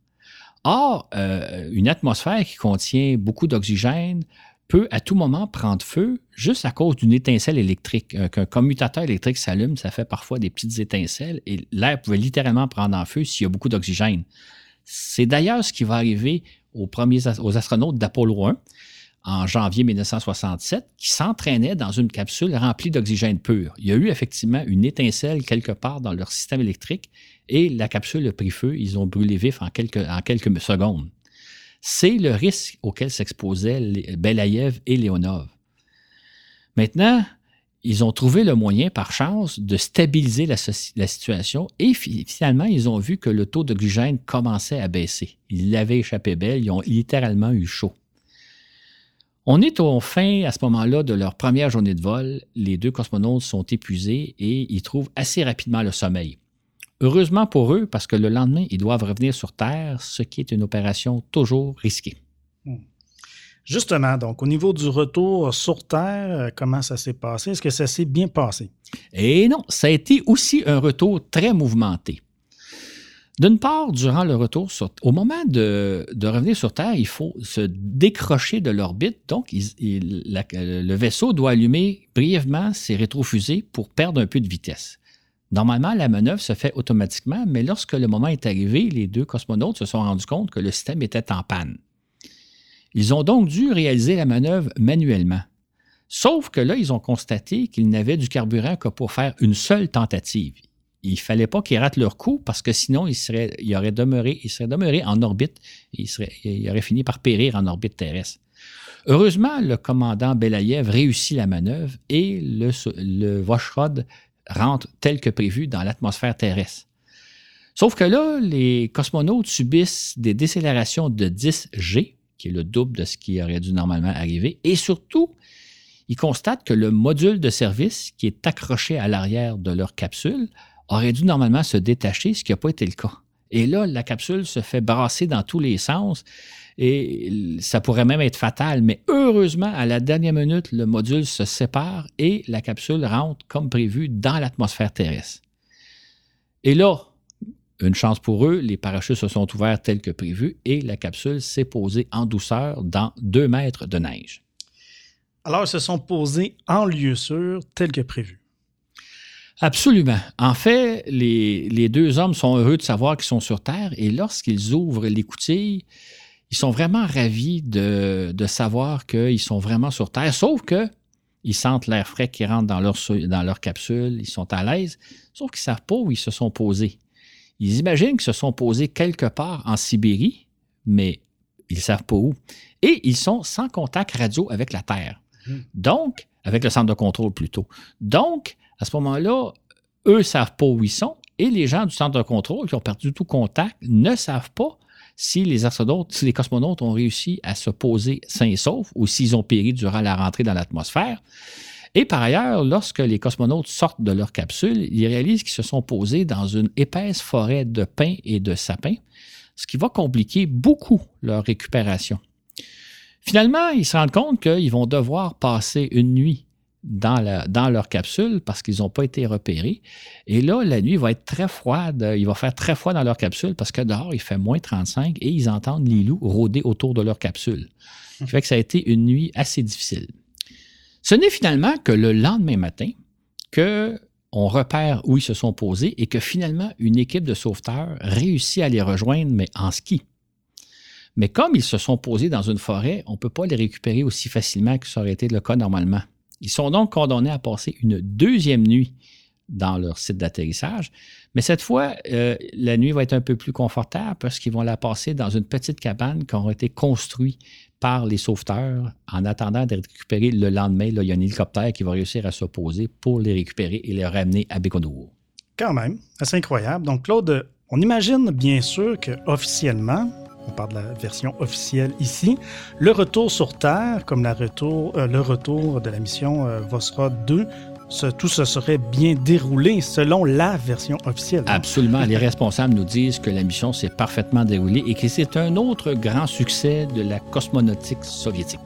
B: Or, euh, une atmosphère qui contient beaucoup d'oxygène peut à tout moment prendre feu juste à cause d'une étincelle électrique. Euh, qu'un commutateur électrique s'allume, ça fait parfois des petites étincelles et l'air pouvait littéralement prendre en feu s'il y a beaucoup d'oxygène. C'est d'ailleurs ce qui va arriver aux, premiers, aux astronautes d'Apollo 1 en janvier 1967 qui s'entraînaient dans une capsule remplie d'oxygène pur. Il y a eu effectivement une étincelle quelque part dans leur système électrique et la capsule a pris feu. Ils ont brûlé vif en quelques, secondes. C'est le risque auquel s'exposaient Belayev et Leonov. Maintenant, ils ont trouvé le moyen, par chance, de stabiliser la, la, situation et finalement, ils ont vu que le taux d'oxygène commençait à baisser. Ils l'avaient échappé belle, ils ont littéralement eu chaud. On est au fin, à ce moment-là, de leur première journée de vol. Les deux cosmonautes sont épuisés et ils trouvent assez rapidement le sommeil. Heureusement pour eux, parce que le lendemain, ils doivent revenir sur Terre, ce qui est une opération toujours risquée. Hmm.
A: Justement, donc, au niveau du retour sur Terre, euh, comment ça s'est passé? Est-ce que ça s'est bien passé?
B: Et non, ça a été aussi un retour très mouvementé. D'une part, durant le retour, sur, au moment de, revenir sur Terre, il faut se décrocher de l'orbite. Donc, le vaisseau doit allumer brièvement ses rétrofusées pour perdre un peu de vitesse. Normalement, la manœuvre se fait automatiquement, mais lorsque le moment est arrivé, les deux cosmonautes se sont rendus compte que le système était en panne. Ils ont donc dû réaliser la manœuvre manuellement. Sauf que là, ils ont constaté qu'ils n'avaient du carburant que pour faire une seule tentative il fallait pas qu'ils ratent leur coup parce que sinon, ils, seraient, demeuré, ils seraient demeurés en orbite et ils, seraient, auraient fini par périr en orbite terrestre. Heureusement, le commandant Belayev réussit la manœuvre et le, le Voshrod rentre tel que prévu dans l'atmosphère terrestre. Sauf que là, les cosmonautes subissent des décélérations de 10 G, qui est le double de ce qui aurait dû normalement arriver, et surtout, ils constatent que le module de service qui est accroché à l'arrière de leur capsule aurait dû normalement se détacher, ce qui n'a pas été le cas. Et là, la capsule se fait brasser dans tous les sens et ça pourrait même être fatal. Mais heureusement, à la dernière minute, le module se sépare et la capsule rentre comme prévu dans l'atmosphère terrestre. Et là, une chance pour eux, les parachutes se sont ouverts tels que prévu et la capsule s'est posée en douceur dans deux mètres de neige.
A: Alors, ils se sont posés en lieu sûr tel que prévu.
B: Absolument. En fait, les, deux hommes sont heureux de savoir qu'ils sont sur Terre et lorsqu'ils ouvrent l'écoutille, ils sont vraiment ravis de, savoir qu'ils sont vraiment sur Terre, sauf que ils sentent l'air frais qui rentre dans leur, dans leur capsule, ils sont à l'aise, sauf qu'ils ne savent pas où ils se sont posés. Ils imaginent qu'ils se sont posés quelque part en Sibérie, mais ils ne savent pas où. Et ils sont sans contact radio avec la Terre. Mmh. Donc, avec le centre de contrôle plutôt. Donc, à ce moment-là, eux ne savent pas où ils sont et les gens du centre de contrôle qui ont perdu tout contact ne savent pas si les astronautes, si les cosmonautes ont réussi à se poser sains et saufs ou s'ils ont péri durant la rentrée dans l'atmosphère. Et par ailleurs, lorsque les cosmonautes sortent de leur capsule, ils réalisent qu'ils se sont posés dans une épaisse forêt de pins et de sapins, ce qui va compliquer beaucoup leur récupération. Finalement, ils se rendent compte qu'ils vont devoir passer une nuit dans, leur capsule parce qu'ils n'ont pas été repérés. Et là, la nuit va être très froide. Il va faire très froid dans leur capsule parce que dehors, il fait moins 35 et ils entendent les loups rôder autour de leur capsule. Ce qui fait que ça a été une nuit assez difficile. Ce n'est finalement que le lendemain matin que on repère où ils se sont posés et que finalement une équipe de sauveteurs réussit à les rejoindre, mais en ski. Mais comme ils se sont posés dans une forêt, on ne peut pas les récupérer aussi facilement que ça aurait été le cas normalement. Ils sont donc condamnés à passer une deuxième nuit dans leur site d'atterrissage. Mais cette fois, euh, la nuit va être un peu plus confortable parce qu'ils vont la passer dans une petite cabane qui aura été construite par les sauveteurs en attendant de récupérer le lendemain. Là, il y a un hélicoptère qui va réussir à s'opposer pour les récupérer et les ramener à Béconour.
A: Quand même, c'est incroyable. Donc, Claude, on imagine bien sûr qu'officiellement, on parle de la version officielle ici. Le retour sur Terre, comme euh, le retour de la mission euh, Vosra 2, tout se serait bien déroulé selon la version officielle.
B: Absolument. Les responsables nous disent que la mission s'est parfaitement déroulée et que c'est un autre grand succès de la cosmonautique soviétique.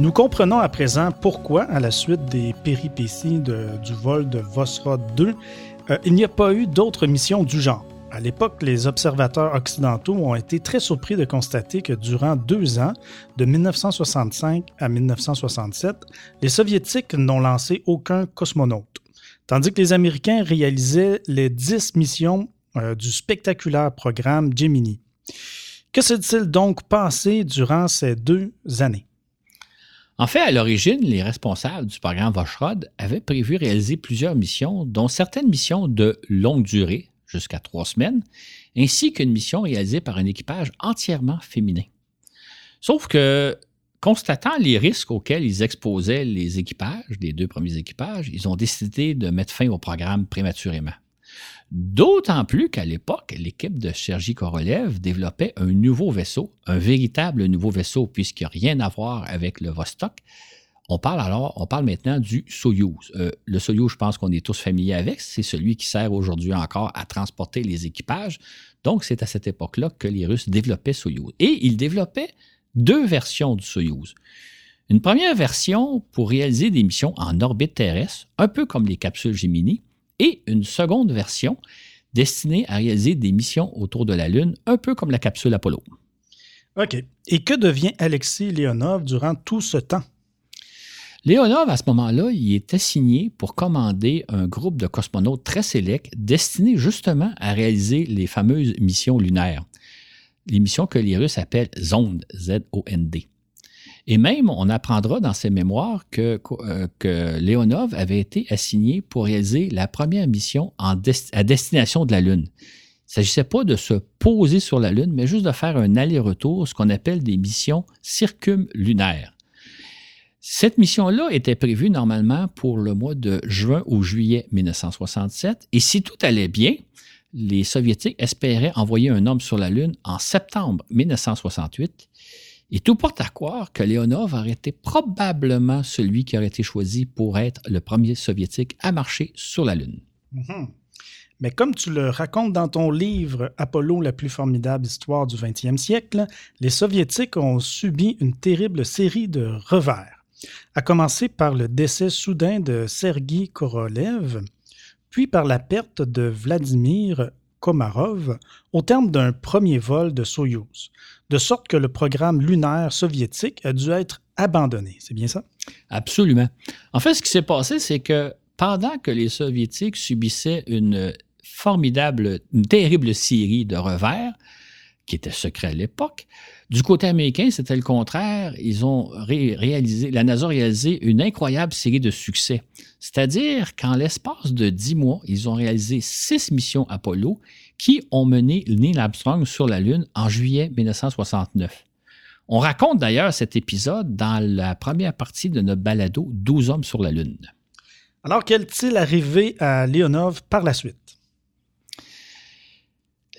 A: Nous comprenons à présent pourquoi, à la suite des péripéties du vol de Vosrod 2, euh, il n'y a pas eu d'autres missions du genre. À l'époque, les observateurs occidentaux ont été très surpris de constater que durant deux ans, de 1965 à 1967, les Soviétiques n'ont lancé aucun cosmonaute, tandis que les Américains réalisaient les dix missions euh, du spectaculaire programme Gemini. Que s'est-il donc passé durant ces deux années?
B: En fait, à l'origine, les responsables du programme Voshrod avaient prévu réaliser plusieurs missions, dont certaines missions de longue durée, jusqu'à trois semaines, ainsi qu'une mission réalisée par un équipage entièrement féminin. Sauf que, constatant les risques auxquels ils exposaient les équipages, les deux premiers équipages, ils ont décidé de mettre fin au programme prématurément. D'autant plus qu'à l'époque, l'équipe de Sergi Korolev développait un nouveau vaisseau, un véritable nouveau vaisseau, puisqu'il n'y a rien à voir avec le Vostok. On parle alors, on parle maintenant du Soyouz. Euh, le Soyouz, je pense qu'on est tous familiers avec, c'est celui qui sert aujourd'hui encore à transporter les équipages. Donc, c'est à cette époque-là que les Russes développaient Soyouz. Et ils développaient deux versions du Soyouz. Une première version pour réaliser des missions en orbite terrestre, un peu comme les capsules Gemini, et une seconde version destinée à réaliser des missions autour de la Lune, un peu comme la capsule Apollo.
A: OK. Et que devient Alexis Leonov durant tout ce temps?
B: Léonov, à ce moment-là, il est assigné pour commander un groupe de cosmonautes très sélect destiné justement à réaliser les fameuses missions lunaires. Les missions que les Russes appellent ZOND, Z-O-N-D. Et même, on apprendra dans ses mémoires que, euh, que Léonov avait été assigné pour réaliser la première mission à destination de la Lune. Il ne s'agissait pas de se poser sur la Lune, mais juste de faire un aller-retour, ce qu'on appelle des missions circumlunaires. Cette mission-là était prévue normalement pour le mois de juin ou juillet 1967, et si tout allait bien, les Soviétiques espéraient envoyer un homme sur la Lune en septembre 1968, et tout porte à croire que Leonov aurait été probablement celui qui aurait été choisi pour être le premier Soviétique à marcher sur la Lune.
A: Mhm. Mais comme tu le racontes dans ton livre Apollo, la plus formidable histoire du 20e siècle, les Soviétiques ont subi une terrible série de revers à commencer par le décès soudain de Sergei Korolev, puis par la perte de Vladimir Komarov au terme d'un premier vol de Soyouz, de sorte que le programme lunaire soviétique a dû être abandonné. C'est bien ça?
B: Absolument. En fait, ce qui s'est passé, c'est que pendant que les Soviétiques subissaient une formidable, une terrible série de revers, qui étaient secrets à l'époque, du côté américain, c'était le contraire. Ils ont réalisé, la NASA a réalisé une incroyable série de succès. C'est-à-dire qu'en l'espace de dix mois, ils ont réalisé six missions Apollo qui ont mené Neil Armstrong sur la Lune en juillet 1969. On raconte d'ailleurs cet épisode dans la première partie de notre balado 12 hommes sur la Lune.
A: Alors, qu'est-il arrivé à Leonov par la suite?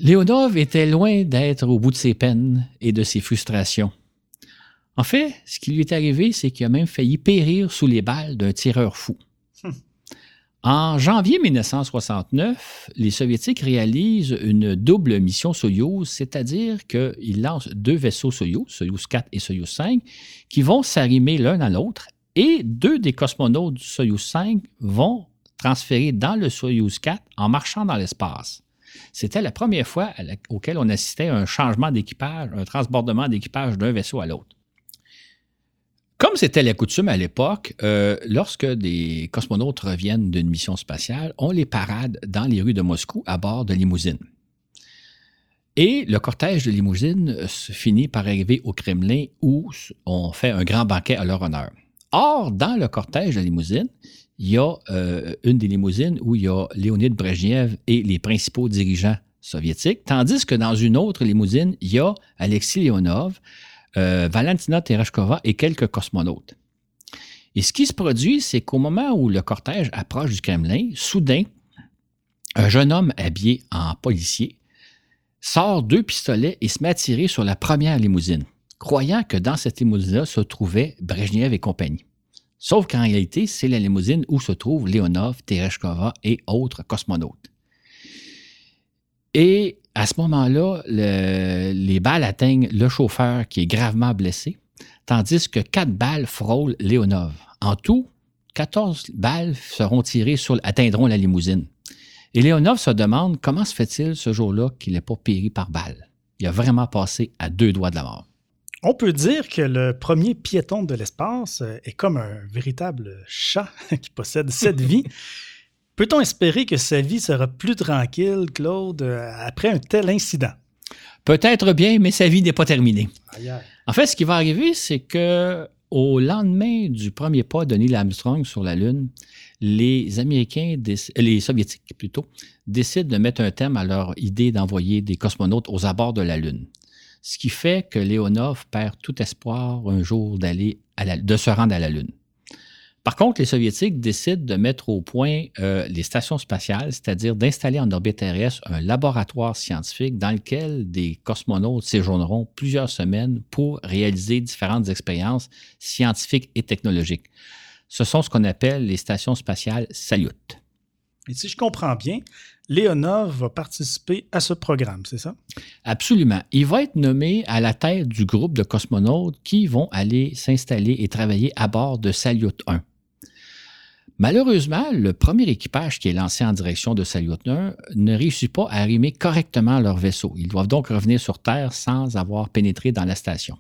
B: Léonov était loin d'être au bout de ses peines et de ses frustrations. En fait, ce qui lui est arrivé, c'est qu'il a même failli périr sous les balles d'un tireur fou. Hum. En janvier 1969, les Soviétiques réalisent une double mission Soyouz, c'est-à-dire qu'ils lancent deux vaisseaux Soyouz, Soyouz 4 et Soyouz 5, qui vont s'arrimer l'un à l'autre, et deux des cosmonautes du Soyouz 5 vont transférer dans le Soyouz 4 en marchant dans l'espace. C'était la première fois auquel on assistait à un changement d'équipage, un transbordement d'équipage d'un vaisseau à l'autre. Comme c'était la coutume à l'époque, euh, lorsque des cosmonautes reviennent d'une mission spatiale, on les parade dans les rues de Moscou à bord de limousines. Et le cortège de limousines finit par arriver au Kremlin où on fait un grand banquet à leur honneur. Or, dans le cortège de limousines, il y a euh, une des limousines où il y a Léonid Brezhnev et les principaux dirigeants soviétiques, tandis que dans une autre limousine, il y a Alexis Leonov, euh, Valentina Tereshkova et quelques cosmonautes. Et ce qui se produit, c'est qu'au moment où le cortège approche du Kremlin, soudain, un jeune homme habillé en policier sort deux pistolets et se met à tirer sur la première limousine, croyant que dans cette limousine-là se trouvaient Brezhnev et compagnie. Sauf qu'en réalité, c'est la limousine où se trouvent Leonov, Tereshkova et autres cosmonautes. Et à ce moment-là, les balles atteignent le chauffeur qui est gravement blessé, tandis que quatre balles frôlent Leonov. En tout, 14 balles seront tirées sur, atteindront la limousine. Et Leonov se demande comment se fait-il ce jour-là qu'il n'ait pas péri par balle. Il a vraiment passé à deux doigts de la mort.
A: On peut dire que le premier piéton de l'espace euh, est comme un véritable chat qui possède sept vies. Peut-on espérer que sa vie sera plus tranquille, Claude, euh, après un tel incident?
B: Peut-être bien, mais sa vie n'est pas terminée. En fait, ce qui va arriver, c'est que au lendemain du premier pas de Neil Armstrong sur la Lune, les Américains, les Soviétiques plutôt, décident de mettre un thème à leur idée d'envoyer des cosmonautes aux abords de la Lune ce qui fait que Léonov perd tout espoir un jour de se rendre à la Lune. Par contre, les Soviétiques décident de mettre au point euh, les stations spatiales, c'est-à-dire d'installer en orbite terrestre un laboratoire scientifique dans lequel des cosmonautes séjourneront plusieurs semaines pour réaliser différentes expériences scientifiques et technologiques. Ce sont ce qu'on appelle les stations spatiales Salyut.
A: Et si je comprends bien, Léonov va participer à ce programme, c'est ça?
B: Absolument. Il va être nommé à la tête du groupe de cosmonautes qui vont aller s'installer et travailler à bord de Salyut 1. Malheureusement, le premier équipage qui est lancé en direction de Salyut 1 ne réussit pas à arrimer correctement leur vaisseau. Ils doivent donc revenir sur Terre sans avoir pénétré dans la station.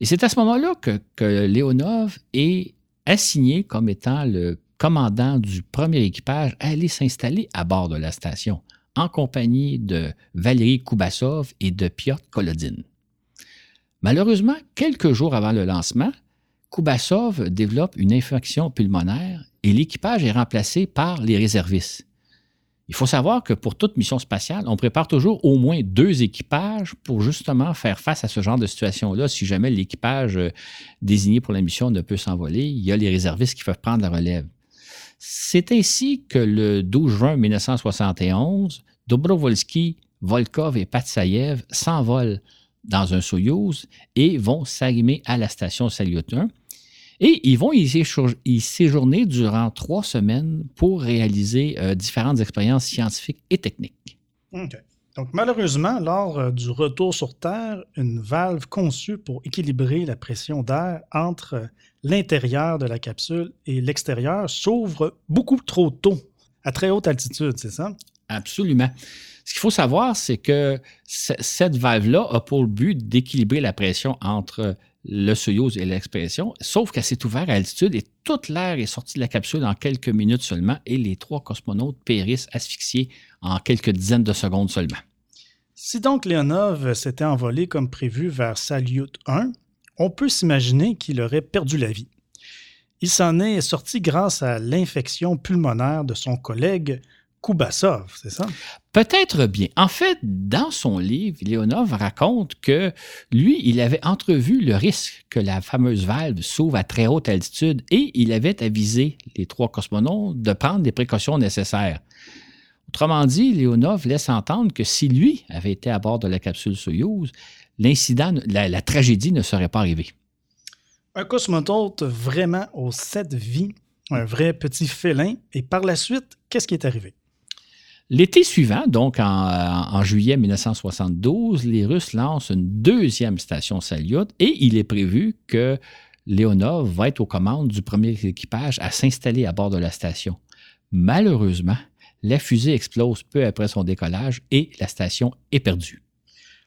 B: Et c'est à ce moment-là que, que Léonov est assigné comme étant le commandant du premier équipage aller s'installer à bord de la station, en compagnie de Valérie Koubassov et de Piotr Kolodin. Malheureusement, quelques jours avant le lancement, Koubassov développe une infection pulmonaire et l'équipage est remplacé par les réservistes. Il faut savoir que pour toute mission spatiale, on prépare toujours au moins deux équipages pour justement faire face à ce genre de situation-là. Si jamais l'équipage euh, désigné pour la mission ne peut s'envoler, il y a les réservistes qui peuvent prendre la relève. C'est ainsi que le 12 juin 1971, Dobrovolsky, Volkov et Patsayev s'envolent dans un Soyouz et vont s'arrimer à la station Salyut 1. Et ils vont y séjourner durant trois semaines pour réaliser euh, différentes expériences scientifiques et techniques.
A: Donc, malheureusement, lors euh, du retour sur Terre, une valve conçue pour équilibrer la pression d'air entre euh, l'intérieur de la capsule et l'extérieur s'ouvre beaucoup trop tôt, à très haute altitude, c'est ça?
B: Absolument. Ce qu'il faut savoir, c'est que cette valve-là a pour but d'équilibrer la pression entre le Soyuz et l'expression, sauf qu'elle s'est ouverte à altitude et toute l'air est sorti de la capsule en quelques minutes seulement et les trois cosmonautes périssent asphyxiés en quelques dizaines de secondes seulement.
A: Si donc Leonov s'était envolé comme prévu vers Salyut 1, on peut s'imaginer qu'il aurait perdu la vie. Il s'en est sorti grâce à l'infection pulmonaire de son collègue Koubassov, c'est ça?
B: Peut-être bien. En fait, dans son livre, Léonov raconte que lui, il avait entrevu le risque que la fameuse valve s'ouvre à très haute altitude et il avait avisé les trois cosmonautes de prendre les précautions nécessaires. Autrement dit, Léonov laisse entendre que si lui avait été à bord de la capsule Soyouz, l'incident, la, la tragédie ne serait pas arrivée.
A: Un cosmonaute vraiment aux sept vies, un vrai petit félin, et par la suite, qu'est-ce qui est arrivé?
B: L'été suivant, donc en, juillet 1972, les Russes lancent une deuxième station Salyut et il est prévu que Leonov va être aux commandes du premier équipage à s'installer à bord de la station. Malheureusement, la fusée explose peu après son décollage et la station est perdue.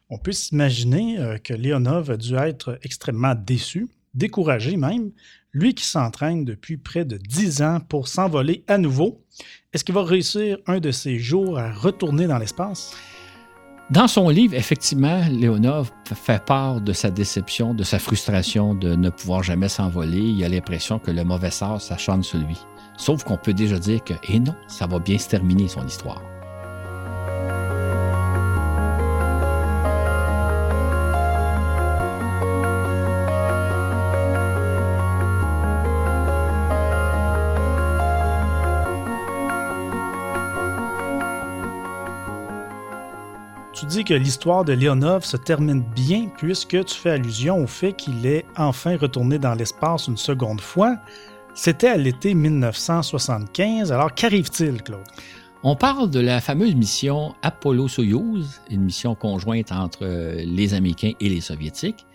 A: On peut s'imaginer euh, que Leonov a dû être extrêmement déçu, découragé même, lui qui s'entraîne depuis près de dix ans pour s'envoler à nouveau. Est-ce qu'il va réussir un de ces jours à retourner dans l'espace?
B: Dans son livre, effectivement, Léonov fait part de sa déception, de sa frustration de ne pouvoir jamais s'envoler. Il a l'impression que le mauvais sort s'acharne sur lui. Sauf qu'on peut déjà dire que, et eh non, ça va bien se terminer son histoire.
A: Tu dis que l'histoire de Léonov se termine bien puisque tu fais allusion au fait qu'il est enfin retourné dans l'espace une seconde fois. C'était à l'été 1975. Alors qu'arrive-t-il, Claude?
B: On parle de la fameuse mission Apollo-Soyouz, une mission conjointe entre les Américains et les Soviétiques.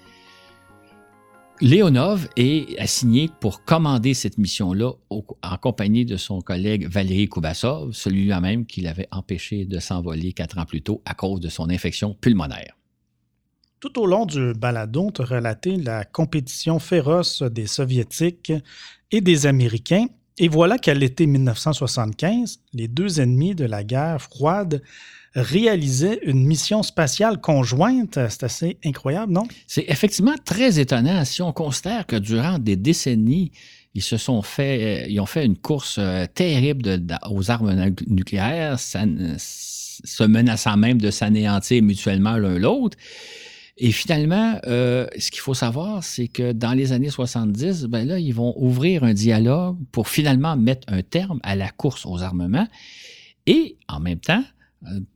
B: Léonov est assigné pour commander cette mission-là en compagnie de son collègue Valéry Koubassov, celui-là même qui l'avait empêché de s'envoler quatre ans plus tôt à cause de son infection pulmonaire.
A: Tout au long du baladon, tu relaté la compétition féroce des Soviétiques et des Américains. Et voilà qu'à l'été 1975, les deux ennemis de la guerre froide réaliser une mission spatiale conjointe. C'est assez incroyable, non?
B: C'est effectivement très étonnant si on considère que durant des décennies, ils se sont fait, euh, ils ont fait une course euh, terrible aux armes nucléaires, se menaçant même de s'anéantir mutuellement l'un l'autre. Et finalement, euh, ce qu'il faut savoir, c'est que dans les années 70, ben là, ils vont ouvrir un dialogue pour finalement mettre un terme à la course aux armements. Et en même temps,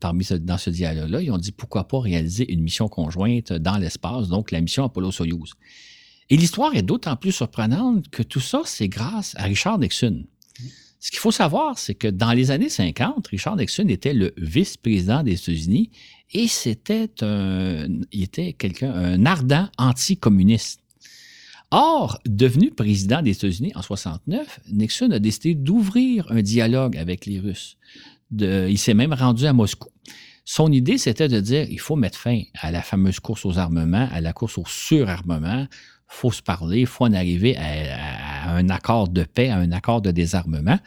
B: dans ce dialogue-là, ils ont dit pourquoi pas réaliser une mission conjointe dans l'espace, donc la mission Apollo-Soyuz. Et l'histoire est d'autant plus surprenante que tout ça, c'est grâce à Richard Nixon. Ce qu'il faut savoir, c'est que dans les années 50, Richard Nixon était le vice-président des États-Unis et c'était un, il était quelqu'un, un ardent anticommuniste. Or, devenu président des États-Unis en 69, Nixon a décidé d'ouvrir un dialogue avec les Russes il s'est même rendu à Moscou. Son idée, c'était de dire il faut mettre fin à la fameuse course aux armements, à la course au surarmement. Il faut se parler, il faut en arriver à, à un accord de paix, à un accord de désarmement.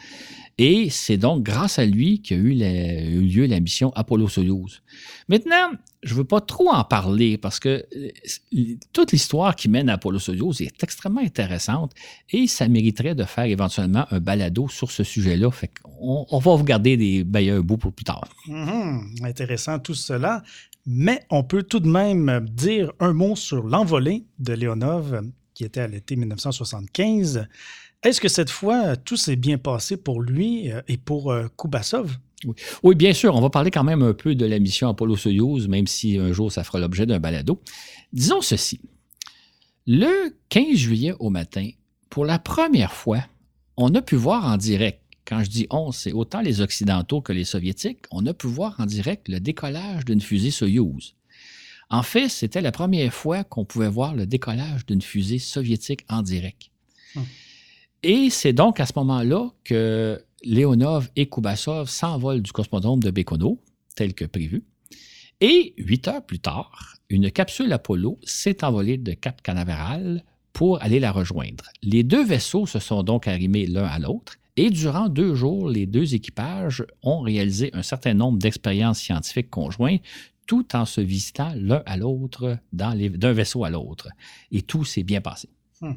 B: Et c'est donc grâce à lui qu'a eu, eu, lieu la mission Apollo-Soyuz. Maintenant, je ne veux pas trop en parler parce que euh, toute l'histoire qui mène à Apollo-Soyuz est extrêmement intéressante et ça mériterait de faire éventuellement un balado sur ce sujet-là. Fait on, on, va vous garder des bailleurs bouts pour plus tard.
A: Mm-hmm. intéressant tout cela. Mais on peut tout de même dire un mot sur l'envolée de Leonov qui était à l'été 1975. Est-ce que cette fois, tout s'est bien passé pour lui euh, et pour euh, Kubasov?
B: Oui. bien sûr. On va parler quand même un peu de la mission Apollo-Soyuz, même si un jour ça fera l'objet d'un balado. Disons ceci. Le 15 juillet au matin, pour la première fois, on a pu voir en direct, quand je dis on, c'est autant les Occidentaux que les Soviétiques, on a pu voir en direct le décollage d'une fusée Soyuz. En fait, c'était la première fois qu'on pouvait voir le décollage d'une fusée soviétique en direct. Hum. Et c'est donc à ce moment-là que Leonov et Kubasov s'envolent du cosmodrome de Baïkonour, tel que prévu. Et huit heures plus tard, une capsule Apollo s'est envolée de Cap Canaveral pour aller la rejoindre. Les deux vaisseaux se sont donc arrimés l'un à l'autre et durant deux jours, les deux équipages ont réalisé un certain nombre d'expériences scientifiques conjointes tout en se visitant l'un à l'autre d'un vaisseau à l'autre. Et tout s'est bien passé. Hmm.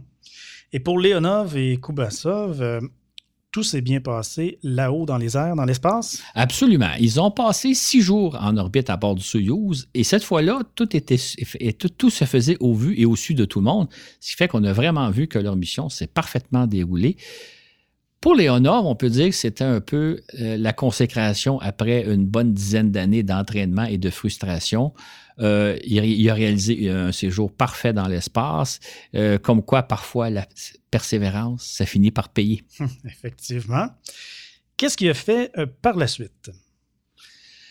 A: Et pour Leonov et Kubasov, euh, tout s'est bien passé là-haut dans les airs, dans l'espace?
B: Absolument. Ils ont passé six jours en orbite à bord du Soyuz et cette fois-là, tout, était, tout, tout, se faisait au vu et au su de tout le monde, ce qui fait qu'on a vraiment vu que leur mission s'est parfaitement déroulée. Pour Léonard, on peut dire que c'était un peu euh, la consécration après une bonne dizaine d'années d'entraînement et de frustration. Euh, il, a réalisé un séjour parfait dans l'espace, euh, comme quoi parfois la persévérance, ça finit par payer.
A: Effectivement. Qu'est-ce qu'il a fait par la suite?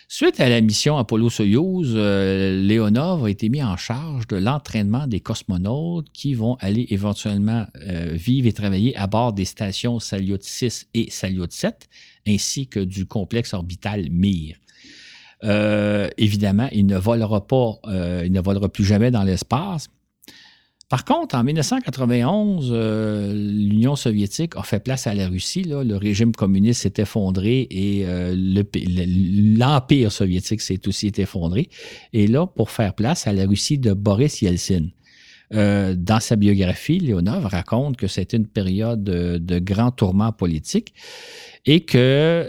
B: Suite à la mission Apollo-Soyuz, euh, Leonov a été mis en charge de l'entraînement des cosmonautes qui vont aller éventuellement euh, vivre et travailler à bord des stations Salyut 6 et Salyut 7, ainsi que du complexe orbital Mir. Euh, évidemment, il ne volera pas, il ne volera plus jamais dans l'espace, par contre, en 1991, euh, l'Union soviétique a fait place à la Russie. Le régime communiste s'est effondré et euh, l'Empire soviétique s'est aussi effondré. Et là, pour faire place à la Russie de Boris Yeltsin. Euh, dans sa biographie, Léonov raconte que c'était une période de, de grand tourment politique et que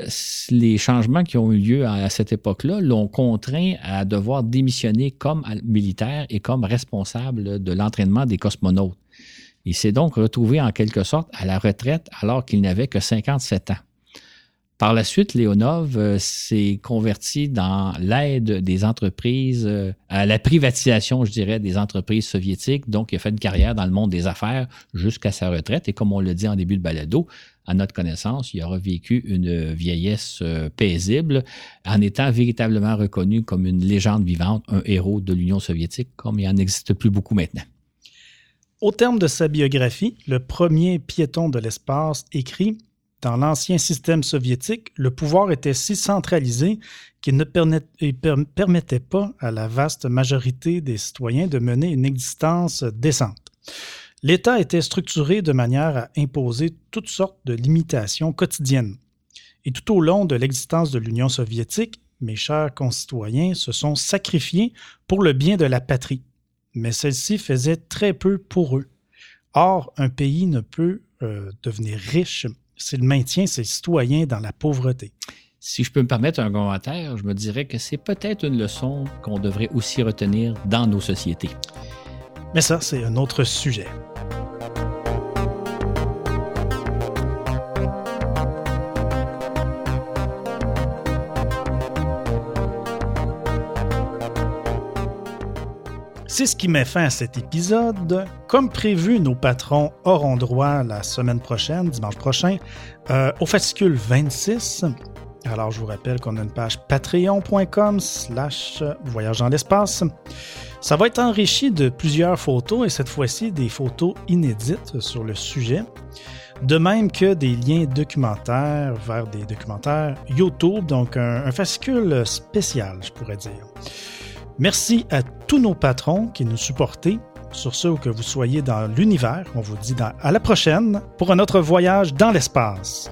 B: les changements qui ont eu lieu à, cette époque-là l'ont contraint à devoir démissionner comme militaire et comme responsable de l'entraînement des cosmonautes. Il s'est donc retrouvé en quelque sorte à la retraite alors qu'il n'avait que 57 ans. Par la suite, Léonov euh, s'est converti dans l'aide des entreprises, euh, à la privatisation, je dirais, des entreprises soviétiques. Donc, il a fait une carrière dans le monde des affaires jusqu'à sa retraite. Et comme on le dit en début de balado, à notre connaissance, il aura vécu une vieillesse euh, paisible en étant véritablement reconnu comme une légende vivante, un héros de l'Union soviétique, comme il n'en existe plus beaucoup maintenant.
A: Au terme de sa biographie, le premier piéton de l'espace écrit dans l'ancien système soviétique, le pouvoir était si centralisé qu'il ne permettait pas à la vaste majorité des citoyens de mener une existence décente. L'État était structuré de manière à imposer toutes sortes de limitations quotidiennes. Et tout au long de l'existence de l'Union soviétique, mes chers concitoyens se sont sacrifiés pour le bien de la patrie, mais celle-ci faisait très peu pour eux. Or, un pays ne peut euh, devenir riche s'il maintient ses citoyens dans la pauvreté.
B: Si je peux me permettre un commentaire, je me dirais que c'est peut-être une leçon qu'on devrait aussi retenir dans nos sociétés.
A: Mais ça, c'est un autre sujet. C'est ce qui met fin à cet épisode. Comme prévu, nos patrons auront droit la semaine prochaine, dimanche prochain, euh, au fascicule 26. Alors, je vous rappelle qu'on a une page patreon.com slash voyage dans l'espace. Ça va être enrichi de plusieurs photos et cette fois-ci des photos inédites sur le sujet. De même que des liens documentaires vers des documentaires YouTube, donc un fascicule spécial, je pourrais dire. Merci à tous nos patrons qui nous supportent. Sur ce, que vous soyez dans l'univers, on vous dit à la prochaine pour un autre voyage dans l'espace.